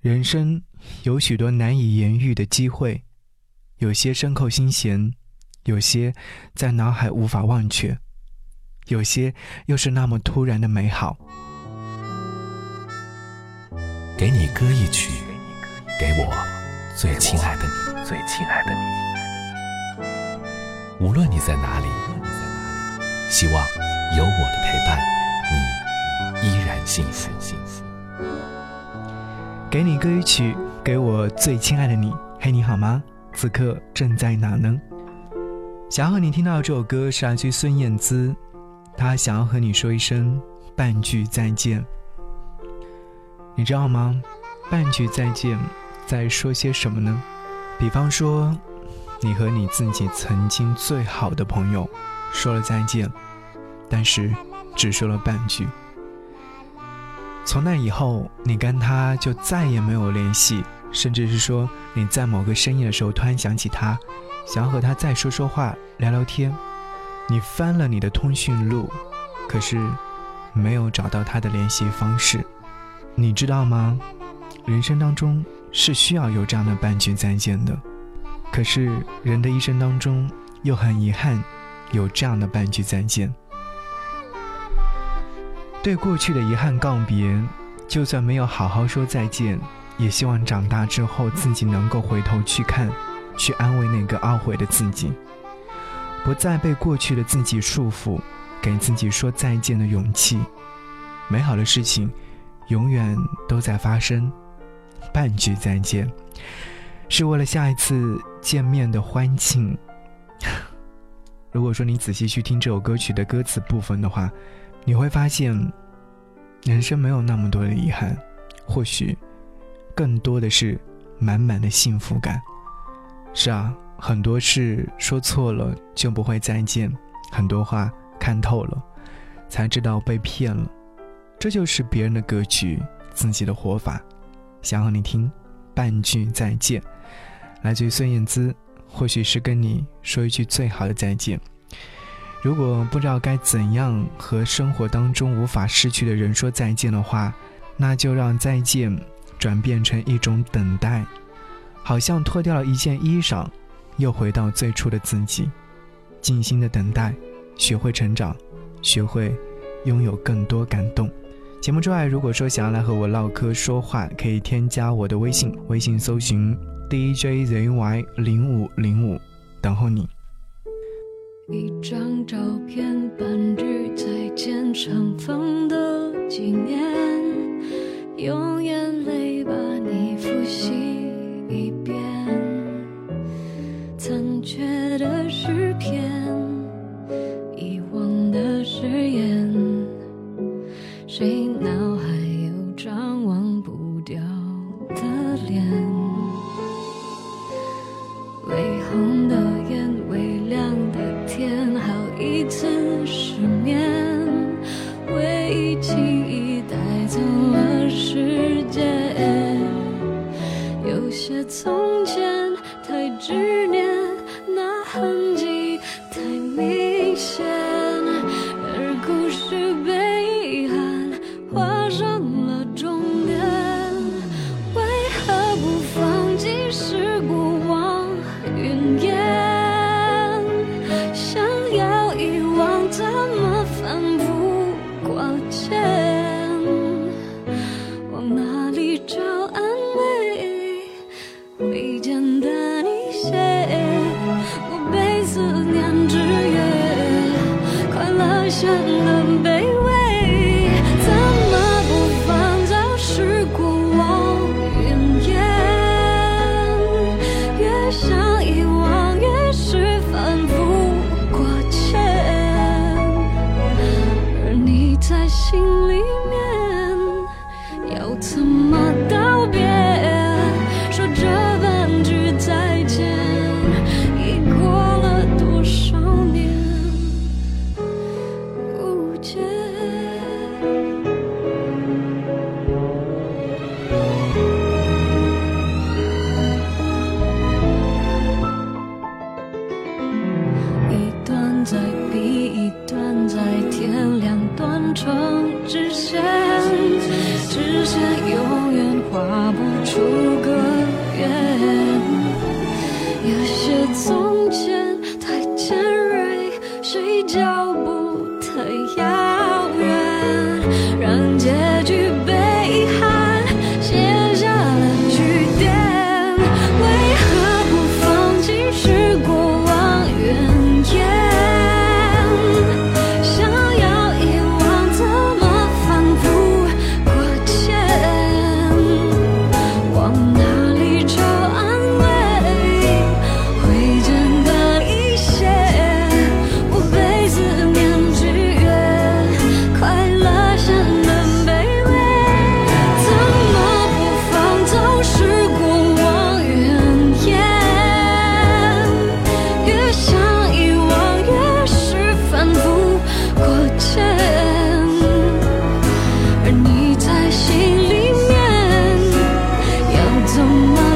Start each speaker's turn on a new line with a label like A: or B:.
A: 人生有许多难以言喻的机会，有些深扣心弦，有些在脑海无法忘却，有些又是那么突然的美好。
B: 给你歌一曲，给我最亲爱的你，最亲爱的你。无论你在哪里，希望有我的陪伴，你依然幸福。
A: 给你歌一曲，给我最亲爱的你。嘿，你好吗？此刻正在哪呢？想要和你听到这首歌是来自孙燕姿，她想要和你说一声半句再见。你知道吗？半句再见，在说些什么呢？比方说，你和你自己曾经最好的朋友说了再见，但是只说了半句。从那以后，你跟他就再也没有联系，甚至是说你在某个深夜的时候突然想起他，想要和他再说说话、聊聊天。你翻了你的通讯录，可是没有找到他的联系方式。你知道吗？人生当中是需要有这样的半句再见的，可是人的一生当中又很遗憾有这样的半句再见。对过去的遗憾告别，就算没有好好说再见，也希望长大之后自己能够回头去看，去安慰那个懊悔的自己，不再被过去的自己束缚，给自己说再见的勇气。美好的事情。永远都在发生，半句再见，是为了下一次见面的欢庆。如果说你仔细去听这首歌曲的歌词部分的话，你会发现，人生没有那么多的遗憾，或许更多的是满满的幸福感。是啊，很多事说错了就不会再见，很多话看透了，才知道被骗了。这就是别人的格局，自己的活法。想和你听半句再见，来自于孙燕姿。或许是跟你说一句最好的再见。如果不知道该怎样和生活当中无法失去的人说再见的话，那就让再见转变成一种等待，好像脱掉了一件衣裳，又回到最初的自己，静心的等待，学会成长，学会拥有更多感动。节目之外，如果说想要来和我唠嗑说话，可以添加我的微信，微信搜寻 DJZY 零五零五，等候你。
C: 一张照片，写从前太执念那痕深的卑微。永远画不出个圆。有些从前太尖锐谁脚步太遥远让结 my